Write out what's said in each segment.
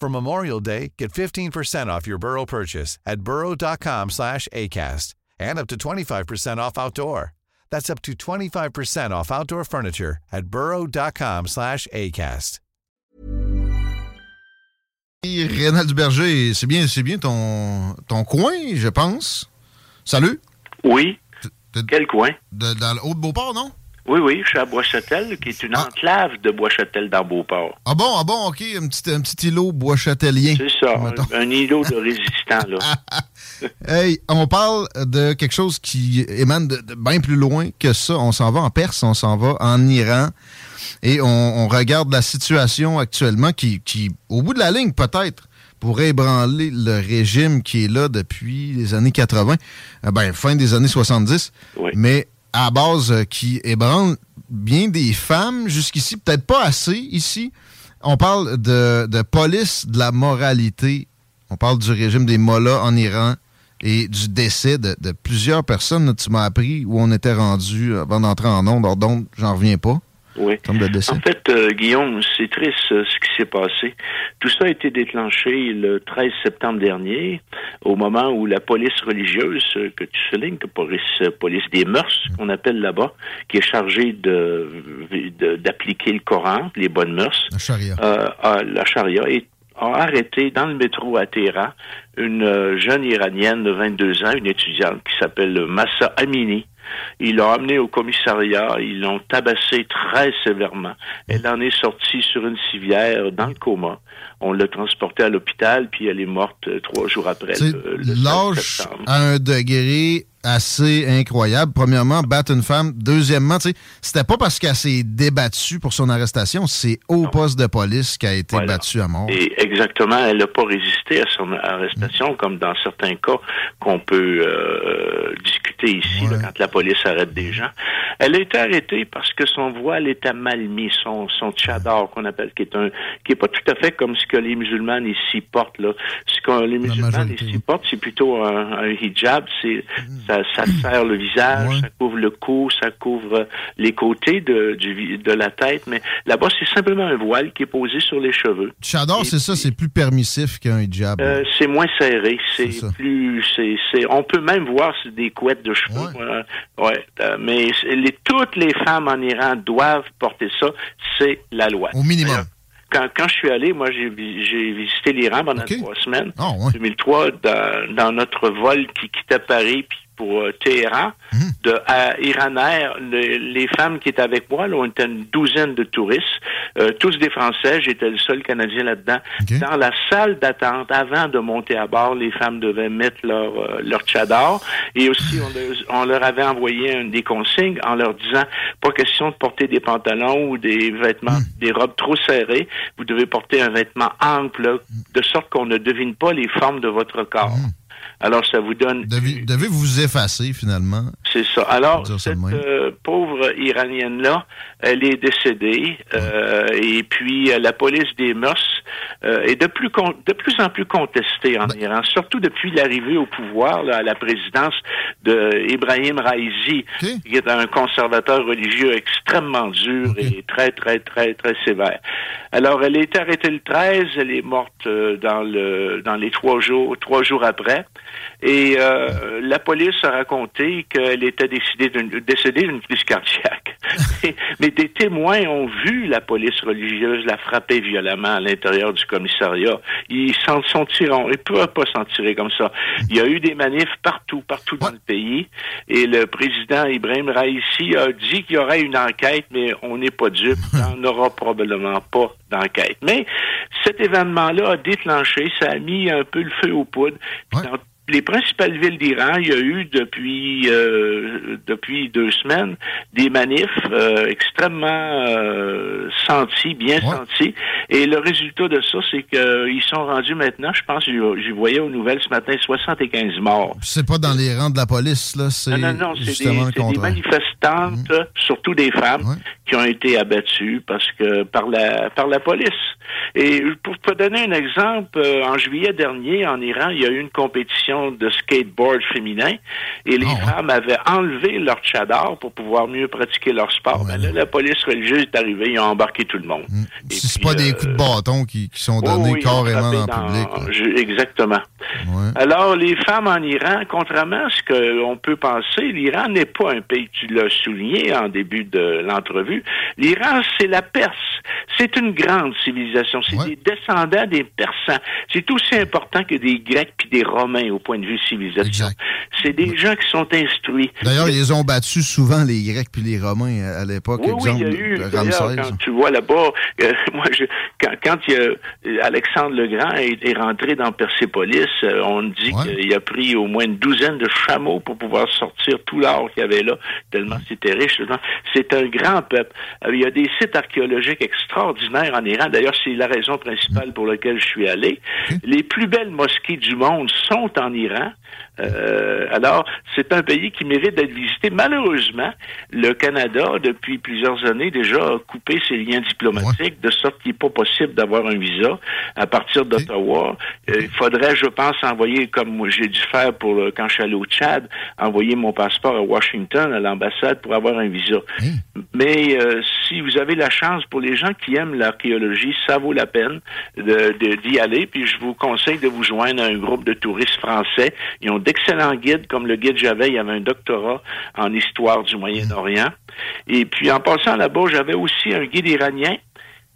For Memorial Day, get 15% off your Burrow purchase at burrow.com slash ACAST and up to 25% off outdoor. That's up to 25% off outdoor furniture at burrow.com slash ACAST. Rénal Duberger, c'est bien, c'est bien ton, ton coin, je pense. Salut. Oui. Quel coin? De, dans le Haut-de-Beauport, non? Oui, oui, je suis à Bois-Châtel, qui est une enclave de Bois-Châtel dans Beauport. Ah bon, ah bon, OK, un petit, un petit îlot bois-châtelien. C'est ça, un, un îlot de résistants, là. hey, on parle de quelque chose qui émane de, de bien plus loin que ça. On s'en va en Perse, on s'en va en Iran. Et on, on regarde la situation actuellement qui, qui, au bout de la ligne, peut-être, pourrait ébranler le régime qui est là depuis les années 80, euh, ben, fin des années 70. Oui. Mais à base euh, qui ébranle bien des femmes jusqu'ici, peut-être pas assez ici. On parle de, police de la moralité. On parle du régime des mollahs en Iran et du décès de, plusieurs personnes. Tu m'as appris où on était rendu avant d'entrer en onde. Donc, j'en reviens pas. Oui. Comme de décès. En fait, euh, Guillaume, c'est triste euh, ce qui s'est passé. Tout ça a été déclenché le 13 septembre dernier, au moment où la police religieuse, euh, que tu soulignes, que police, police des mœurs, qu'on appelle là-bas, qui est chargée de d'appliquer le Coran, les bonnes mœurs, La charia. à la charia, et a arrêté dans le métro à Téhéran une jeune iranienne de 22 ans, une étudiante qui s'appelle Massa Amini. Ils l'ont amenée au commissariat, ils l'ont tabassée très sévèrement. Elle en est sortie sur une civière dans le coma. On l'a transportée à l'hôpital, puis elle est morte euh, trois jours après. C'est le- le 16 l'âge à un degré assez incroyable. Premièrement, battre une femme. Deuxièmement, c'était pas parce qu'elle s'est débattue pour son arrestation, c'est au poste de police qu'elle a été Voilà. battue à mort. Et exactement, elle n'a pas résisté à son arrestation, comme dans certains cas qu'on peut euh, discuter ici, là, quand la police arrête des gens. Elle a été arrêtée parce que son voile était mal mis, son, son tchador qu'on appelle, qui est un qui est pas tout à fait comme ce que les musulmanes ici portent. Là. Ce que les musulmanes ici portent, c'est plutôt un, un hijab, c'est ça, ça serre le visage, ça couvre le cou, ça couvre les côtés de, du, vi- de la tête, mais là-bas, c'est simplement un voile qui est posé sur les cheveux. Chador, c'est ça, c'est plus permissif qu'un hijab. Euh, c'est moins serré, c'est plus, on peut même voir c'est des couettes de cheveux. euh, ouais, euh, mais les, toutes les femmes en Iran doivent porter ça, c'est la loi. Au minimum. Quand, quand je suis allé, moi, j'ai, vi- j'ai visité l'Iran pendant trois semaines. Ah, ouais. 2003, dans, dans notre vol qui quittait Paris puis pour euh, Téhéran, Mhm. de à Iran Air, le- les femmes qui étaient avec moi, là, on était une douzaine de touristes, euh, tous des Français, j'étais le seul Canadien là-dedans. Dans la salle d'attente, avant de monter à bord, les femmes devaient mettre leur, euh, leur tchador. Et aussi on leur, on leur avait envoyé un, des consignes en leur disant pas question de porter des pantalons ou des vêtements, des robes trop serrées, vous devez porter un vêtement ample, de sorte qu'on ne devine pas les formes de votre corps. Alors, ça vous donne Devez, devez vous effacer, finalement. c'est ça. Alors, cette euh, pauvre Iranienne-là, elle est décédée. euh, et puis, euh, la police des mœurs euh, est de plus, con- de plus en plus contestée en Ben Iran, surtout depuis l'arrivée au pouvoir, là, à la présidence de Ibrahim Raisi, qui est un conservateur religieux extrêmement dur et très, très, très, très sévère. Alors, elle été arrêtée le 13, elle est morte dans le dans les trois jours, trois jours après. Et euh, la police a raconté qu'elle était décédée d'une, décédée d'une crise cardiaque. Mais des témoins ont vu la police religieuse la frapper violemment à l'intérieur du commissariat. Ils s'en sont tirés. Ils ne peuvent pas s'en tirer comme ça. Il y a eu des manifs partout, partout dans le pays. Et le président Ibrahim Raisi a dit qu'il y aurait une enquête, mais on n'est pas dupe. Il n'y en aura probablement pas d'enquête. Mais cet événement-là a déclenché, ça a mis un peu le feu aux poudres. Puis dans les principales villes d'Iran, il y a eu depuis euh, depuis deux semaines des manifs euh, extrêmement euh, sentis, bien sentis. Et le résultat de ça, c'est qu'ils sont rendus maintenant, je pense, je voyais aux nouvelles ce matin, 75 morts. C'est pas dans les rangs de la police, là, c'est Non, non, non, c'est des, manifestantes, mmh. surtout des femmes, qui ont été abattues parce que par la par la police. Et pour te donner un exemple, en juillet dernier, en Iran, il y a eu une compétition de skateboard féminin et les ah, femmes avaient enlevé leur tchadar pour pouvoir mieux pratiquer leur sport. Mais là, la police religieuse est arrivée, ils ont embarqué tout le monde. Mm. C'est pas des coups de euh, bâton qui, sont donnés carrément en public. exactement. Alors, les femmes en Iran, contrairement à ce qu'on peut penser, l'Iran n'est pas un pays, tu l'as souligné en début de l'entrevue, l'Iran, c'est la Perse. C'est une grande civilisation. C'est des descendants des Persans. C'est aussi important que des Grecs puis des Romains au point de vue civilisation. C'est des gens qui sont instruits. D'ailleurs, ils ont battu souvent les Grecs puis les Romains à l'époque. Oui, oui, il y a eu, quand tu vois là-bas, euh, moi, je, quand, quand il y a, euh, Alexandre le Grand est, rentré dans Persépolis, euh, on dit qu'il a pris au moins une douzaine de chameaux pour pouvoir sortir tout l'or qu'il y avait là, tellement c'était riche. C'est un grand peuple. il y a des sites archéologiques extraordinaires en Iran. D'ailleurs, c'est la raison principale pour laquelle je suis allé. Les plus belles mosquées du monde sont en Iran l'Iran euh, alors, c'est un pays qui mérite d'être visité. Malheureusement, le Canada, depuis plusieurs années déjà, a coupé ses liens diplomatiques de sorte qu'il n'est pas possible d'avoir un visa à partir d'Ottawa. Euh, il faudrait, je pense, envoyer, comme j'ai dû faire pour quand je suis allé au Tchad, envoyer mon passeport à Washington, à l'ambassade, pour avoir un visa. Mais euh, si vous avez la chance, pour les gens qui aiment l'archéologie, ça vaut la peine d'y de, aller. Puis je vous conseille de vous joindre à un groupe de touristes français. Ils ont d'excellents guides, comme le guide j'avais, il y avait un doctorat en histoire du Moyen-Orient. Et puis en passant là-bas, j'avais aussi un guide iranien.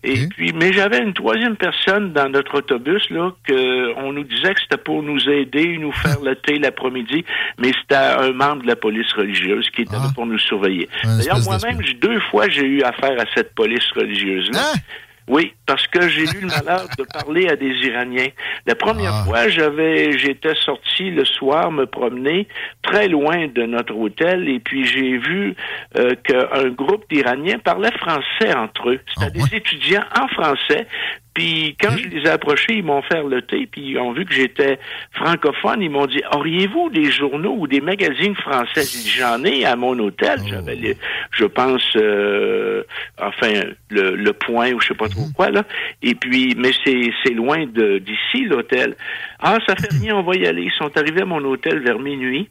Et puis, mais j'avais une troisième personne dans notre autobus là que on nous disait que c'était pour nous aider, nous faire le thé l'après-midi, mais c'était un membre de la police religieuse qui était là ah. pour nous surveiller. D'ailleurs, moi-même, deux fois, j'ai eu affaire à cette police religieuse là. Hein? Oui, parce que j'ai eu le malheur de parler à des Iraniens. La première ah. fois, j'avais, j'étais sorti le soir me promener très loin de notre hôtel et puis j'ai vu euh, qu'un groupe d'Iraniens parlait français entre eux. C'était ah, des étudiants en français. Puis quand je les ai approchés, ils m'ont fait le thé, puis ils ont vu que j'étais francophone. Ils m'ont dit Auriez-vous des journaux ou des magazines français? J'en ai à mon hôtel. Oh. J'avais, je pense, euh, enfin, le, le, point ou je sais pas trop mhm. quoi là. Et puis, mais c'est c'est loin de d'ici l'hôtel. Ah, ça fait rien, on va y aller. Ils sont arrivés à mon hôtel vers minuit.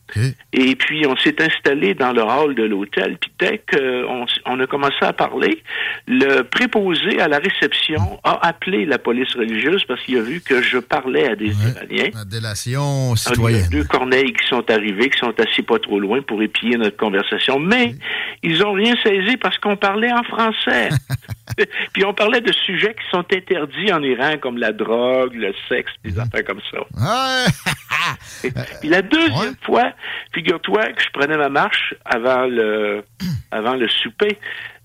Et puis, on s'est installé dans le hall de l'hôtel. Puis, dès qu'on on a commencé à parler, le préposé à la réception a appelé la police religieuse parce qu'il a vu que je parlais à des Iraniens. La délation citoyenne. Il y a deux corneilles qui sont arrivés, qui sont assis pas trop loin pour épier notre conversation. Mais, ils ont rien saisi parce qu'on parlait en français. puis, on parlait de sujets qui sont interdits en Iran, comme la drogue, le sexe, des mhm. affaires comme ça. la deuxième fois, figure-toi que je prenais ma marche avant le, avant le souper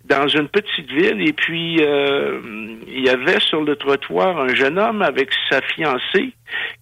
dans une petite ville et puis euh, il y avait sur le trottoir un jeune homme avec sa fiancée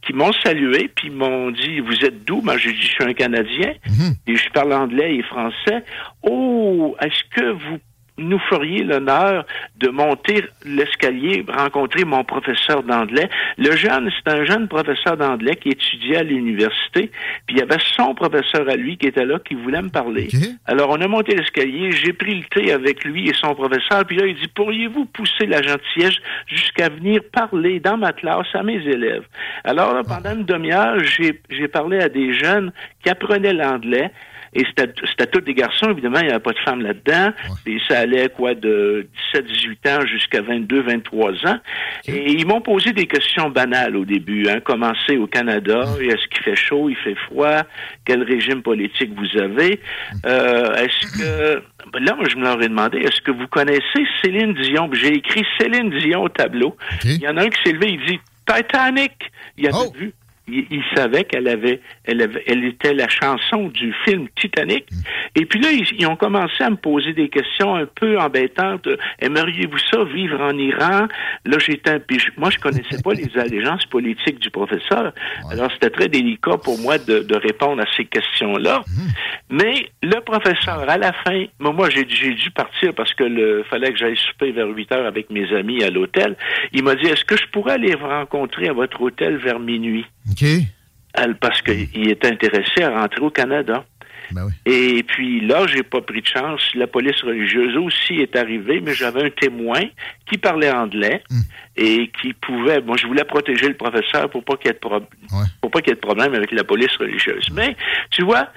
qui m'ont salué puis m'ont dit vous êtes d'où moi j'ai dit je suis un Canadien. Mhm. et je parle anglais et français. Oh est-ce que vous nous feriez l'honneur de monter l'escalier, rencontrer mon professeur d'anglais. Le jeune, c'est un jeune professeur d'anglais qui étudiait à l'université, puis il y avait son professeur à lui qui était là, qui voulait me parler. Alors, on a monté l'escalier, j'ai pris le thé avec lui et son professeur, puis là, il dit, pourriez-vous pousser la gentillesse jusqu'à venir parler dans ma classe à mes élèves? Alors, pendant une demi-heure, j'ai parlé à des jeunes qui apprenaient l'anglais, Et c'était tous des garçons, évidemment, il n'y avait pas de femmes là-dedans. Et ça allait, quoi, de 17, 18 ans jusqu'à 22, 23 ans. Et ils m'ont posé des questions banales au début. Hein. Commencer au Canada, est-ce qu'il fait chaud, il fait froid, quel régime politique vous avez? Euh, est-ce que... Ben là, je me leur ai demandé, est-ce que vous connaissez Céline Dion? J'ai écrit Céline Dion au tableau. Il y en a un qui s'est levé, il dit Titanic. Il avait oh. vu il, savait qu'elle avait, elle avait, elle était la chanson du film Titanic. Et puis là, ils, ont commencé à me poser des questions un peu embêtantes. Aimeriez-vous ça, vivre en Iran? Là, j'étais un, puis moi, je connaissais pas les allégeances politiques du professeur. Alors, c'était très délicat pour moi de, de répondre à ces questions-là. Mais le professeur, à la fin, moi, j'ai, j'ai dû partir parce que le fallait que j'aille souper vers 8 heures avec mes amis à l'hôtel. Il m'a dit, est-ce que je pourrais aller vous rencontrer à votre hôtel vers minuit? Parce qu'il était intéressé à rentrer au Canada. Ben Et puis là, j'ai pas pris de chance. La police religieuse aussi est arrivée, mais j'avais un témoin qui parlait anglais hmm. et qui pouvait. Moi, je voulais protéger le professeur pour pas qu'il y ait de pour pas qu'il y ait de problème avec la police religieuse. Mais tu vois,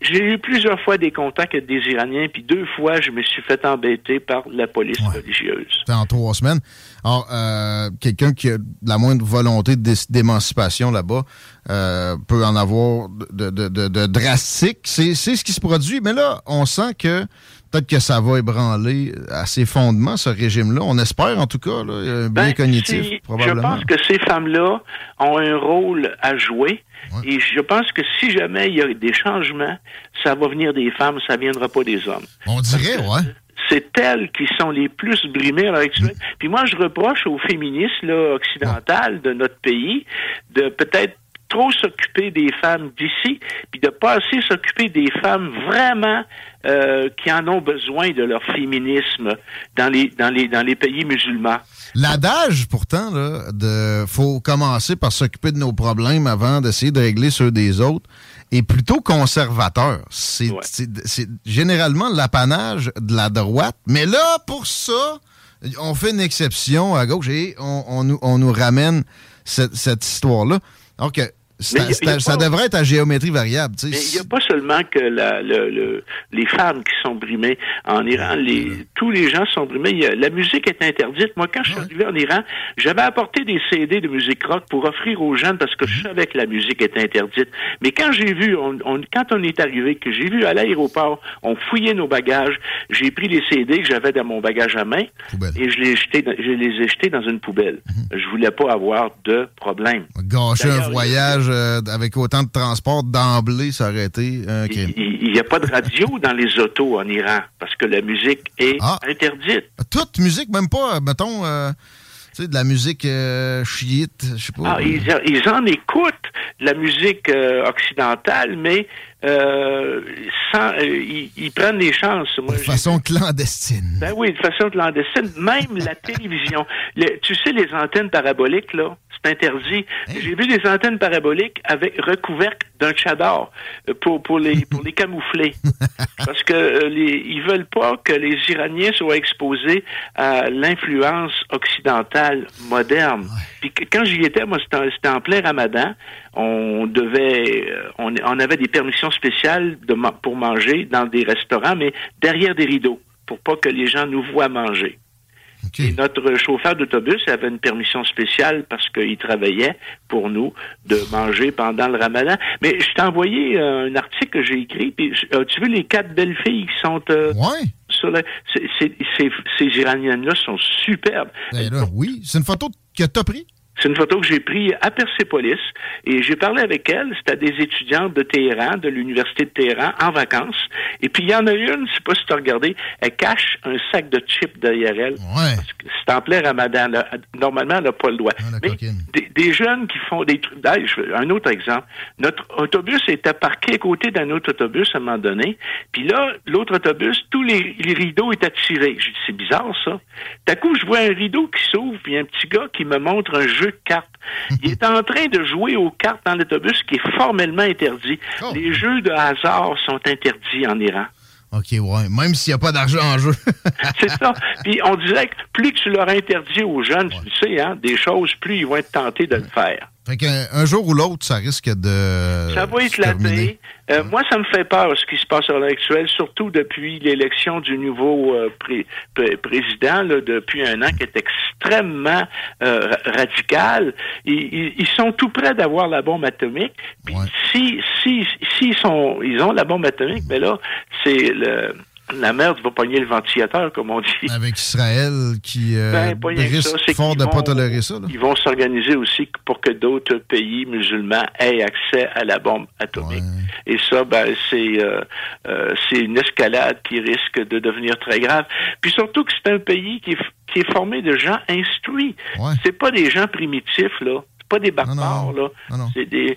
j'ai eu plusieurs fois des contacts avec des Iraniens, puis deux fois, je me suis fait embêter par la police religieuse. C'était en trois semaines. Alors, euh, quelqu'un qui a la moindre volonté d'émancipation là-bas euh, peut en avoir de, de, de, drastique. C'est ce qui se produit. Mais là, on sent que peut-être que ça va ébranler à ses fondements, ce régime-là. On espère, en tout cas, là, un bien ben, cognitif, probablement. Je pense que ces femmes-là ont un rôle à jouer. Et je pense que si jamais il y a des changements, ça va venir des femmes, ça ne viendra pas des hommes. On dirait, ouais. C'est elles qui sont les plus brimées à l'heure actuelle. Mm. Puis moi, je reproche aux féministes là, occidentales de notre pays de peut-être trop s'occuper des femmes d'ici, puis de pas assez s'occuper des femmes vraiment euh, qui en ont besoin de leur féminisme dans les dans les dans les pays musulmans. L'adage, pourtant, là, de faut commencer par s'occuper de nos problèmes avant d'essayer de régler ceux des autres, est plutôt conservateur. C'est généralement l'apanage de la droite. Mais là, pour ça, on fait une exception à gauche et on, on, nous, on nous ramène cette, cette histoire-là. Donc, ça, devrait être à géométrie variable. Mais il n'y a pas seulement que la, le, les femmes qui sont brimées en Iran. Les, tous les gens sont brimés. la musique est interdite. Moi, quand je suis arrivé en Iran, j'avais apporté des CD de musique rock pour offrir aux jeunes parce que je mhm. savais que la musique était interdite. Mais quand j'ai vu, on, quand on est arrivé, que j'ai vu à l'aéroport, on fouillait nos bagages, j'ai pris les CD que j'avais dans mon bagage à main et je les, jeté, je les ai jetés dans une poubelle. Mhm. Je voulais pas avoir de problème. Gâcher un voyage euh, avec autant de transport d'emblée, ça aurait été un crime. Il n'y a pas de radio dans les autos en Iran parce que la musique est ah. interdite. Toute musique, même pas, mettons. Euh, de la musique euh, chiite, je sais pas. Ah, ils, en écoutent la musique occidentale, mais euh, sans, ils, prennent des chances. de façon clandestine. Ben oui, de façon clandestine. Même la télévision. tu sais, les antennes paraboliques, là, interdit. Hein? J'ai vu des antennes paraboliques avec recouvertes d'un chador euh, pour pour les pour les camoufler parce que euh, les, ils veulent pas que les Iraniens soient exposés à l'influence occidentale moderne. Puis quand j'y étais, moi c'était en, plein Ramadan, on devait euh, on, on avait des permissions spéciales de, pour manger dans des restaurants mais derrière des rideaux pour pas que les gens nous voient manger. Et notre chauffeur d'autobus avait une permission spéciale parce qu'il travaillait pour nous de manger pendant le ramadan. Mais je t'ai envoyé euh, un article que j'ai écrit. Puis, as-tu vu les quatre belles filles qui sont euh, sur la... ces Iraniennes-là sont superbes. Ben oui, c'est une photo que tu as pris? C'est une photo que j'ai prise à Persépolis et j'ai parlé avec elle. C'était des étudiantes de Téhéran, de l'université de Téhéran, en vacances. Et puis il y en a une, je sais pas si tu as regardé, elle cache un sac de chips derrière elle. Ouais. C'est en plein ramadan. Normalement, elle n'a pas le droit. Ah, Mais des, jeunes qui font des trucs. Un autre exemple. Notre autobus était parqué à côté d'un autre autobus à un moment donné. Puis là, l'autre autobus, tous les, rideaux étaient tirés. Je dis, c'est bizarre ça. D'un coup, je vois un rideau qui s'ouvre, puis un petit gars qui me montre un jeu de cartes. Il est en train de jouer aux cartes dans l'autobus qui est formellement interdit. Oh. Les jeux de hasard sont interdits en Iran. OK, ouais. Même s'il n'y a pas d'argent en jeu. c'est ça. Puis on dirait que plus tu leur interdis aux jeunes, tu sais, hein, des choses, plus ils vont être tentés de le faire. Fait qu'un un jour ou l'autre, ça risque de. Ça va éclater. Euh, moi, ça me fait peur ce qui se passe à l'heure actuelle, surtout depuis l'élection du nouveau euh, président, là, depuis un an, qui est extrêmement euh, radical. Ils, ils, sont tout près d'avoir la bombe atomique. Puis si, si, si, sont, ils ont la bombe atomique, mais là, c'est le la merde va pogner le ventilateur, comme on dit. Avec Israël qui euh, ben, risque fort de ne pas tolérer ça. Ils vont s'organiser aussi pour que d'autres pays musulmans aient accès à la bombe atomique. Et ça, ben, c'est euh, euh, une escalade qui risque de devenir très grave. Puis surtout que c'est un pays qui est, qui est formé de gens instruits. C'est pas des gens primitifs, là. C'est pas des barbares, là. C'est des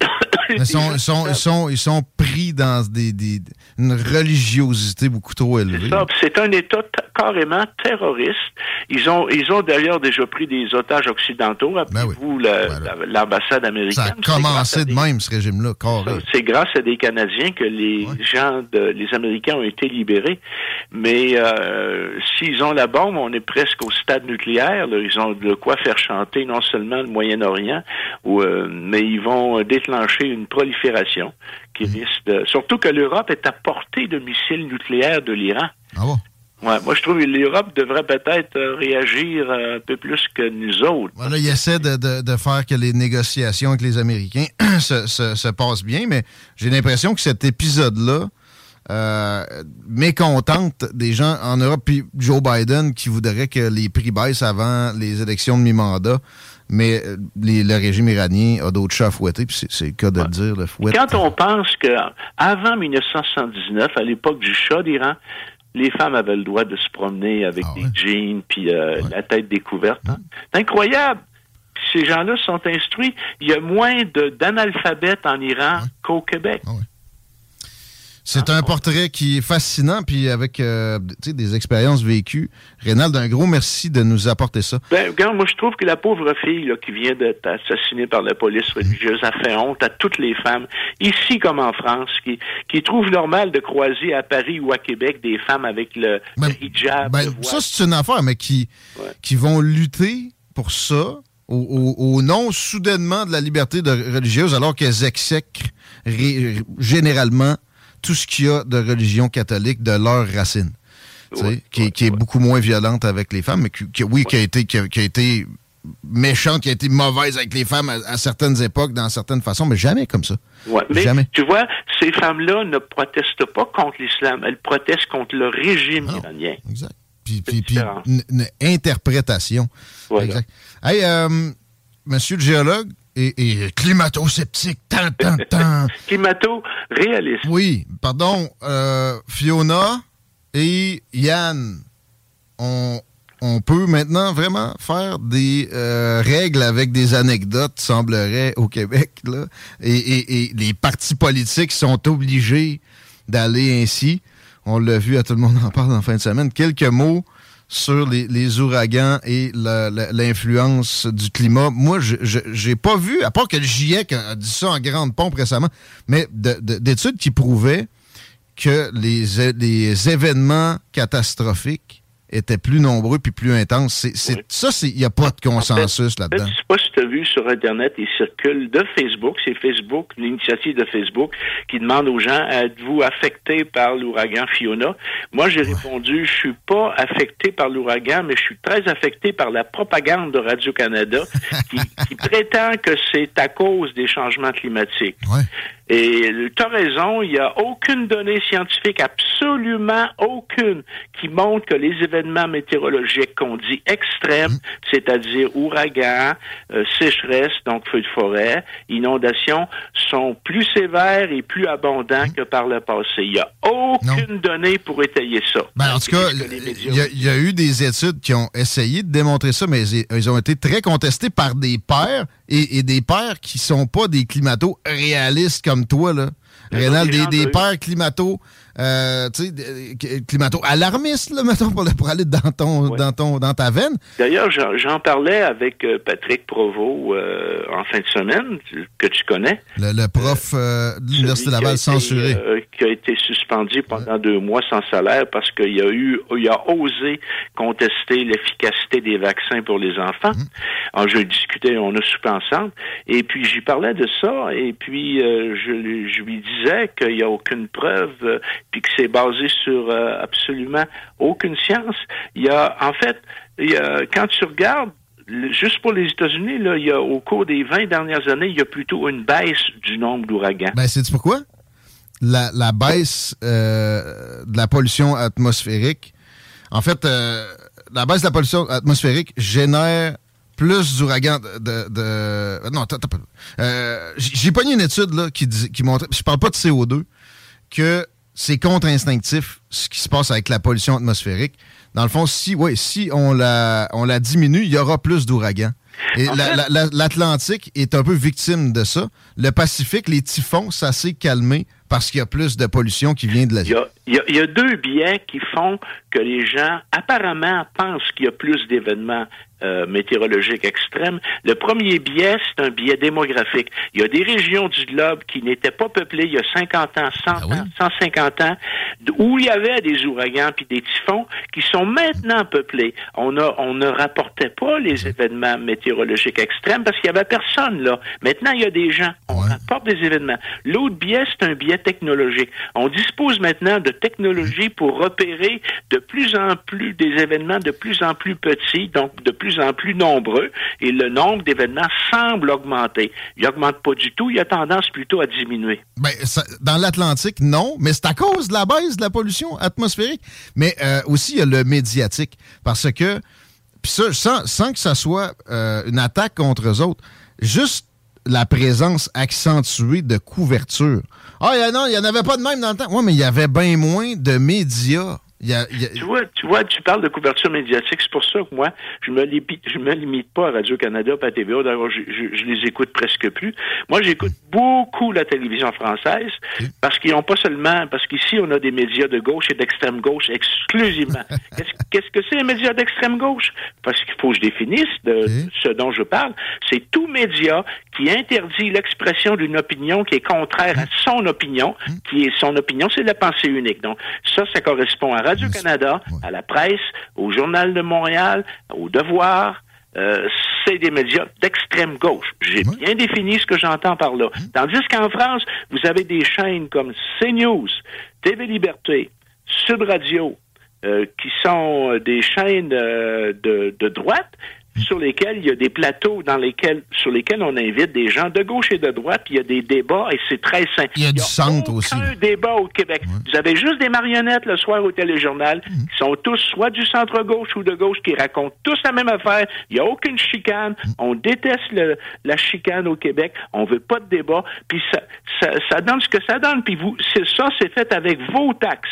ils, sont, ils, sont, ils, sont, ils sont pris dans des, des, une religiosité beaucoup trop élevée. C'est un État carrément terroriste. Ils ont, ils ont d'ailleurs déjà pris des otages occidentaux. Ben Rappelez-vous l'ambassade américaine. Ça a commencé de même, ce régime-là, C'est grâce à des Canadiens que les gens, de, les Américains ont été libérés. Mais euh, s'ils ont la bombe, on est presque au stade nucléaire. Ils ont de quoi faire chanter non seulement le Moyen-Orient, euh, mais ils vont déclencher une prolifération qui mm. risque de... Surtout que l'Europe est à portée de missiles nucléaires de l'Iran. Ah bon? Ouais, moi, je trouve que l'Europe devrait peut-être euh, réagir un peu plus que nous autres. Voilà, il essaie de, de, de, faire que les négociations avec les Américains se, se, se passent bien, mais j'ai l'impression que cet épisode-là euh, mécontente des gens en Europe, puis Joe Biden qui voudrait que les prix baissent avant les élections de mi-mandat mais euh, le régime iranien a d'autres chats à fouetter, puis c'est le cas de le dire, le fouet. Quand on pense que avant 1979, à l'époque du chat d'Iran, les femmes avaient le droit de se promener avec ah des jeans puis euh, la tête découverte. Hein. C'est incroyable. Ces gens-là sont instruits. Il y a moins d'analphabètes en Iran qu'au Québec. Ah c'est un portrait qui est fascinant, puis avec euh, des expériences vécues. Rénal, un gros merci de nous apporter ça. Ben, regarde, moi, je trouve que la pauvre fille là, qui vient d'être assassinée par la police religieuse a fait honte à toutes les femmes, ici comme en France, qui, qui trouvent normal de croiser à Paris ou à Québec des femmes avec le, ben, hijab. Ben, ça, c'est une affaire, mais qui, qui vont lutter pour ça au, au, nom soudainement de la liberté de religieuse, alors qu'elles exècrent généralement tout ce qu'il y a de religion catholique de leurs racines. qui, est beaucoup moins violente avec les femmes, mais qui, oui, qui a été, qui a, été méchante, qui a été mauvaise avec les femmes à, certaines époques, dans certaines façons, mais jamais comme ça. mais tu vois, ces femmes-là ne protestent pas contre l'islam, elles protestent contre le régime iranien. Exact. Puis, puis, une, interprétation. Exact. Hey, euh, monsieur le géologue, et, climato-sceptique. Tant, tant, tant. Climato-réaliste. Oui, pardon. Euh, Fiona et Yann, on, on peut maintenant vraiment faire des euh, règles avec des anecdotes, semblerait, au Québec. Là. Et, et, et les partis politiques sont obligés d'aller ainsi. On l'a vu, à tout le monde en parle en fin de semaine. Quelques mots sur les, ouragans et l'influence du climat. Moi, je n'ai pas vu, à part que le GIEC a dit ça en grande pompe récemment, mais d'études qui prouvaient que les, les événements catastrophiques étaient plus nombreux puis plus intenses. Ça, il n'y a pas de consensus là-dedans. je ne sais pas si tu as vu sur Internet, il circule de Facebook, c'est Facebook, l'initiative de Facebook, qui demande aux gens, êtes-vous affectés par l'ouragan Fiona? Moi, j'ai répondu, je suis pas affecté par l'ouragan, mais je suis très affecté par la propagande de Radio-Canada qui, qui prétend que c'est à cause des changements climatiques. Ouais. Et tu as raison, il n'y a aucune donnée scientifique, absolument aucune, qui montre que les événements météorologiques qu'on dit extrêmes, mmh. c'est-à-dire ouragans, euh, sécheresse, donc feu de forêt, inondations, sont plus sévères et plus abondants mmh. que par le passé. Il n'y a aucune donnée pour étayer ça. Ben, en tout cas, il y, a eu des études qui ont essayé de démontrer ça, mais ils ont été très contestés par des pairs et, des pères qui sont pas des climato réalistes comme toi, là. Rénal, des, des pères climato euh, tu sais, climato alarmiste, là, mettons, pour, pour aller dans ton, dans ton, dans ta veine. D'ailleurs, j'en parlais avec euh, Patrick Provost euh, en fin de semaine, que tu connais. Le, prof de l'Université Laval censuré. qui a été suspendu pendant deux mois sans salaire parce qu'il a eu, il a osé contester l'efficacité des vaccins pour les enfants. Mhm. Alors, je discutais, on a soupé ensemble, et puis j'y parlais de ça, et puis je, je lui disais qu'il n'y a aucune preuve puis que c'est basé sur euh, absolument aucune science. Il y a, en fait, quand tu regardes juste pour les États-Unis, là, il y a, au cours des 20 dernières années, il y a plutôt une baisse du nombre d'ouragans. Ben, c'est pourquoi? La, la baisse euh, de la pollution atmosphérique, en fait, euh, la baisse de la pollution atmosphérique génère plus d'ouragans de, de, non euh, j'ai pogné une étude là qui qui montrait je parle pas de CO2 que c'est contre-instinctif ce qui se passe avec la pollution atmosphérique. Dans le fond, si, ouais, si on la, on la diminue, il y aura plus d'ouragans. Et l'Atlantique est un peu victime de ça. Le Pacifique, les typhons, ça s'est calmé parce qu'il y a plus de pollution qui vient de l'Asie. Il, il y, a, deux biais qui font que les gens apparemment pensent qu'il y a plus d'événements euh, météorologiques extrêmes. Le premier biais, c'est un biais démographique. Il y a des régions du globe qui n'étaient pas peuplées il y a 50 ans, 100 ah ans, 150 ans, où il y avait des ouragans puis des typhons qui sont maintenant peuplés. On, a, on ne rapportait pas les événements météorologiques extrêmes parce qu'il y avait personne là. Maintenant, il y a des gens. On rapporte des événements. L'autre biais, c'est un biais technologique. On dispose maintenant de technologies pour repérer de plus en plus des événements de plus en plus petits, donc de plus en plus nombreux et le nombre d'événements semble augmenter. Il n'augmente pas du tout, il a tendance plutôt à diminuer. Ben, dans l'Atlantique, non, mais c'est à cause de la baisse de la pollution atmosphérique. Mais euh, aussi, il y a le médiatique. Parce que, ça, sans, que ça soit euh, une attaque contre eux autres, juste la présence accentuée de couverture. Ah, non, il n'y en avait pas de même dans le temps. Oui, mais il y avait bien moins de médias tu, vois, tu vois, tu parles de couverture médiatique. C'est pour ça que moi, je me limite, je me limite pas à Radio-Canada, pas à TVA. D'ailleurs, je, je, les écoute presque plus. Moi, j'écoute beaucoup la télévision française parce qu'ils n'ont pas seulement, parce qu'ici, on a des médias de gauche et d'extrême gauche exclusivement. Qu'est-ce que c'est les médias d'extrême gauche? Parce qu'il faut que je définisse de ce dont je parle. C'est tout média qui interdit l'expression d'une opinion qui est contraire à son opinion, qui est son opinion, c'est la pensée unique. Donc, ça, ça correspond à Radio-Canada, à la presse, au Journal de Montréal, au Devoir, euh, c'est des médias d'extrême gauche. J'ai bien défini ce que j'entends par là. Hum. Tandis qu'en France, vous avez des chaînes comme CNews, TV Liberté, Sud Radio, euh, qui sont des chaînes euh, de, de droite, sur lesquels il y a des plateaux dans lesquels, sur lesquels on invite des gens de gauche et de droite, puis il y a des débats et c'est très simple. Il y a du centre aussi. un débat au Québec. Vous avez juste des marionnettes le soir au téléjournal mhm. qui sont tous soit du centre-gauche ou de gauche qui racontent tous la même affaire. Il n'y a aucune chicane. Mhm. On déteste la chicane au Québec. On veut pas de débat. Puis ça, ça, ça donne ce que ça donne. Puis vous, c'est ça, c'est fait avec vos taxes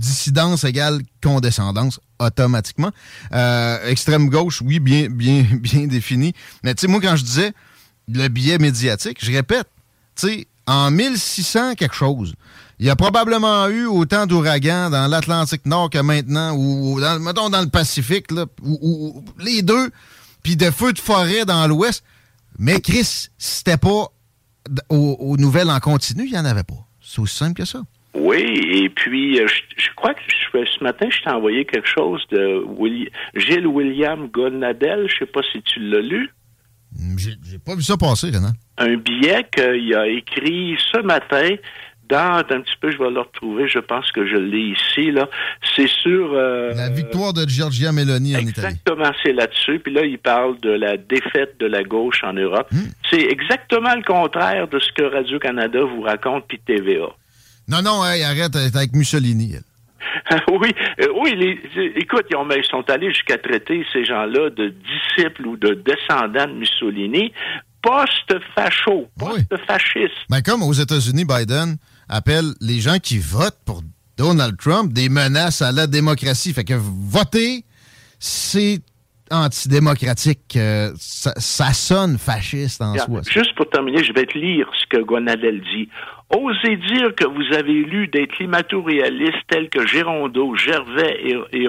dissidence égale condescendance automatiquement. Euh, extrême gauche, oui, bien, bien, bien défini. Mais tu sais, moi, quand je disais le biais médiatique, je répète, tu sais, en 1600 quelque chose, il y a probablement eu autant d'ouragans dans l'Atlantique Nord que maintenant, ou, dans, mettons dans le Pacifique, là, ou, les deux, puis de feux de forêt dans l'Ouest. Mais Chris, c'était pas aux, aux, nouvelles en continu, il n'y en avait pas. C'est aussi simple que ça. Oui, et puis euh, je, je crois que je- ce matin, je t'ai envoyé quelque chose de Willi- Gilles William Gonadel. Je sais pas si tu l'as lu. J'ai j'ai pas vu ça passer, Renan. Un billet qu'il a écrit ce matin dans un petit peu, je vais le retrouver. Je pense que je l'ai ici là. C'est sur euh, La victoire de Giorgia Meloni en Italie. Exactement, c'est là-dessus. Puis là, il parle de la défaite de la gauche en Europe. Hmm. C'est exactement le contraire de ce que Radio-Canada vous raconte puis TVA. Non, non, hey, arrête, elle est avec Mussolini. elle. oui, euh, oui. Les, écoute, ils, ont- mais ils sont allés jusqu'à traiter ces gens-là de disciples ou de descendants de Mussolini, post-facho, Oui. post-fascistes. Ben, comme aux États-Unis, Biden appelle les gens qui votent pour Donald Trump des menaces à la démocratie. Fait que voter, c'est antidémocratique. Euh, ça, ça sonne fasciste en Bien, soi. Juste pour terminer, je vais te lire ce que Gonadel dit. Osez dire que vous avez lu des climato-réalistes tels que Gérondeau, Gervais et, et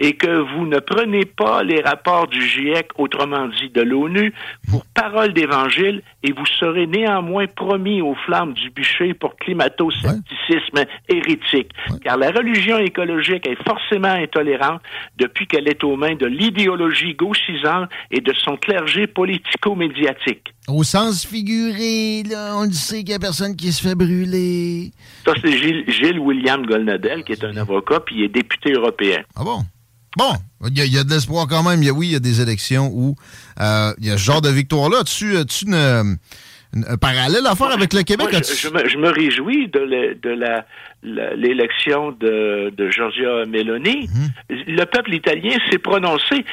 et que vous ne prenez pas les rapports du GIEC, autrement dit de l'ONU, pour parole d'évangile et vous serez néanmoins promis aux flammes du bûcher pour climato-scepticisme hérétique. Car la religion écologique est forcément intolérante depuis qu'elle est aux mains de l'idéologie gauchisante et de son clergé politico-médiatique. Au sens figuré, là, on le sait qu'il y a personne qui se fait brûler. Ça, c'est Gilles, Gilles William Golnadel, qui est un avocat, puis il est député européen. Ah bon? Bon, il y, a- il y a de l'espoir quand même. Il y a- oui, il y a des élections où euh, il y a ce genre de victoire-là. Tu as-tu une, une- un parallèle à faire avec le Québec? Moi, je, me, je me réjouis de l'élection de, de Giorgia Meloni. Mhm. Le peuple italien s'est prononcé.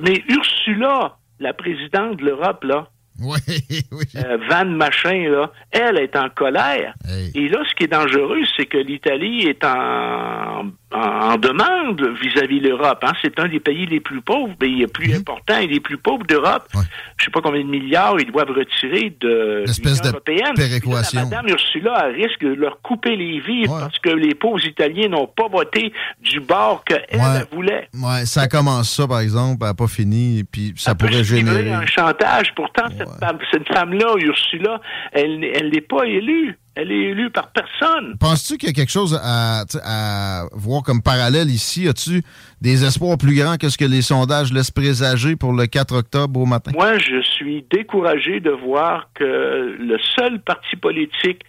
Mais Ursula, la présidente de l'Europe, là, Oui, oui. euh, Van Machin, là, elle est en colère. Hey. Et là, ce qui est dangereux, c'est que l'Italie est en, en, en demande vis-à-vis de l'Europe. Hein. C'est un des pays les plus pauvres, mais les plus importants et les plus pauvres d'Europe. Ouais. Je sais pas combien de milliards ils doivent retirer de l'Union européenne. péréquation. Là, Madame Ursula risque de leur couper les vies Ouais. parce que les pauvres Italiens n'ont pas voté du bord qu'elle Ouais. voulait. Ouais, ça commence ça, par exemple, elle n'a pas fini, et puis ça Elle pourrait générer. un chantage. Pourtant, cette, femme, cette femme-là, Ursula, elle elle n'est pas élue. Elle est élue par personne. Penses-tu qu'il y a quelque chose à, à voir comme parallèle ici? As-tu des espoirs plus grands que ce que les sondages laissent présager pour le 4 octobre au matin? Moi, je suis découragé de voir que le seul parti politique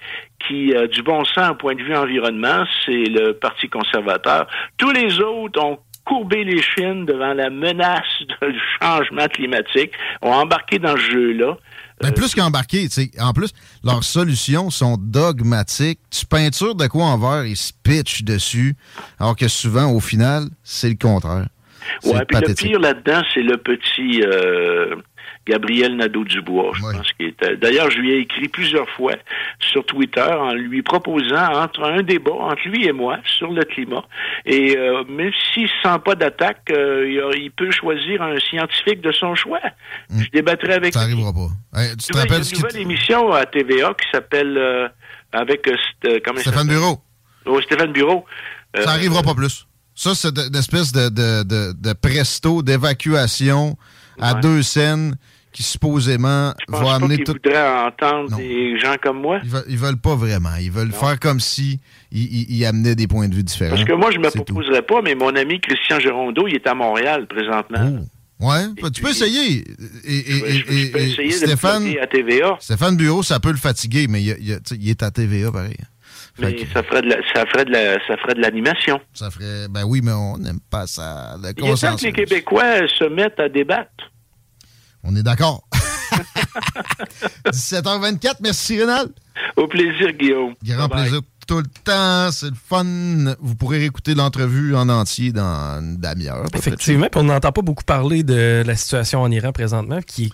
qui a du bon sens au point de vue environnement, c'est le Parti conservateur. Tous les autres ont courbé les chines devant la menace du changement climatique, ont embarqué dans ce jeu-là. Ben, plus qu'embarqué, tu sais. En plus, leurs solutions sont dogmatiques. Tu peintures de quoi en verre, ils se pitchent dessus. Alors que souvent, au final, c'est le contraire. Ouais, puis le pire là-dedans, c'est le petit euh, Gabriel Nadeau-Dubois, je pense qu'il était. D'ailleurs, je lui ai écrit plusieurs fois sur Twitter en lui proposant entre un débat entre lui et moi sur le climat. Et euh, même s'il ne sent pas d'attaque, euh, il, peut choisir un scientifique de son choix. Je débattrai avec Hmm. Ça lui. n'arrivera pas. Hey, tu te rappelles une qui. émission à TVA qui s'appelle euh, avec comment Stéphane? Bureau. Oh, Stéphane Bureau. Ça n'arrivera pas plus. Ça, c'est une espèce de, de, de, de presto, d'évacuation à Ouais. deux scènes qui supposément Je pense va amener tout. voudrait entendre Non. des gens comme moi. Ils veulent, ils veulent pas vraiment. Ils veulent faire comme si ils, ils- ils amenaient des points de vue différents. Parce que moi, je me tout. proposerais pas, mais mon ami Christian Gérondeau, il est à Montréal présentement. Oh. Ouais, bah, tu peux essayer. Et, et- Je, je- peux essayer de Stéphane, plugger à TVA, Stéphane Bureau, ça peut le fatiguer, mais il, est à TVA pareil. Mais que ça ferait de la, ça ferait de la, ça ferait de l'animation. ça ferait. Ben oui, mais on n'aime pas ça. Le Il est temps que les Québécois se mettent à débattre. On est d'accord. 17h24, merci Rénal. Au plaisir, Guillaume. Grand plaisir tout le temps, c'est le fun. Vous pourrez réécouter l'entrevue en entier dans une demi-heure. Effectivement, puis on n'entend pas beaucoup parler de la situation en Iran présentement, qui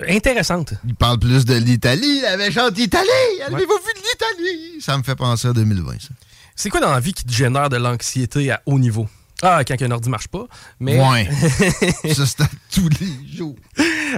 est intéressante. Il parle plus de l'Italie, la méchante Italie. Avez-vous vu de l'Italie? Ça me fait penser à 2020, ça. C'est quoi dans la vie qui te génère de l'anxiété à haut niveau? Ah, quand un ordi marche pas. Mais Ouais. ça, c'est tous les jours.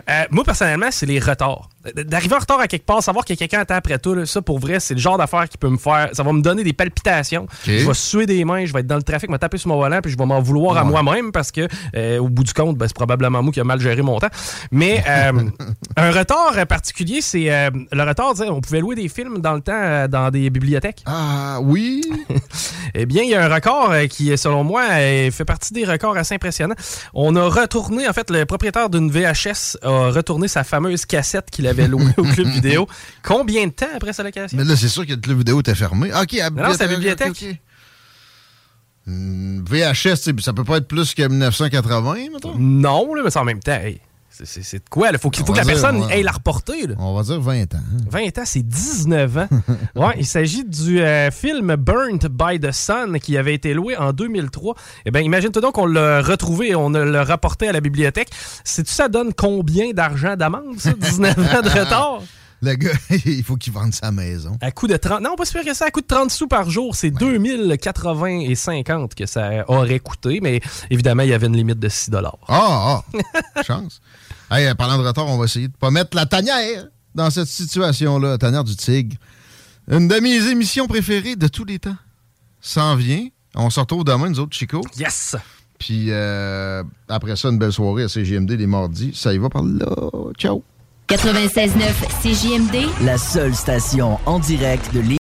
euh, moi, personnellement, c'est les retards. D'arriver en retard à quelque part, savoir que quelqu'un attend après toi, ça pour vrai, c'est le genre d'affaire qui peut me faire. Ça va me donner des palpitations. Je vais suer des mains, je vais être dans le trafic, me taper sur mon volant, puis je vais m'en vouloir à moi-même parce que, euh, au bout du compte, ben, c'est probablement moi qui a mal géré mon temps. Mais euh, un retard particulier, c'est euh, le retard. On pouvait louer des films dans le temps dans des bibliothèques. Ah oui. eh bien, il y a un record qui, selon moi, fait partie des records assez impressionnants. On a retourné, en fait, le propriétaire d'une VHS a retourné sa fameuse cassette qu'il avait louée au club vidéo. Combien de temps après sa location? Mais là, c'est sûr que le club vidéo était fermé. OK, à non, c'est la bibliothèque. Hmm, VHS, ça peut pas être plus que 1980, mettons? Non, mais c'est en même temps. C'est de quoi? Il faut, faut que la personne aille la reporter. On va dire 20 ans. 20 ans, c'est 19 ans. ouais, il s'agit du euh, film Burnt by the Sun qui avait été loué en 2003. Eh bien, imagine-toi donc qu'on l'a retrouvé et on l'a rapporté à la bibliothèque. Sais-tu ça donne combien d'argent d'amende, ça? 19 ans de retard? Le gars, il faut qu'il vende sa maison. À coût de 30... Non, pas sûr que ça. À coût de 30 sous par jour, c'est 2080 et 50 que ça aurait coûté. Mais évidemment, il y avait une limite de 6 Ah, ah. Chance. Hey, parlant de retard, on va essayer de pas mettre la tanière dans cette situation-là, la tanière du tigre. Une de mes émissions préférées de tous les temps. S'en vient. On se retrouve demain, nous autres, Chico. Yes! Puis euh, après ça, une belle soirée à CGMD les mardis. Ça y va par là. Ciao! 96.9 CJMD, la seule station en direct de l'île.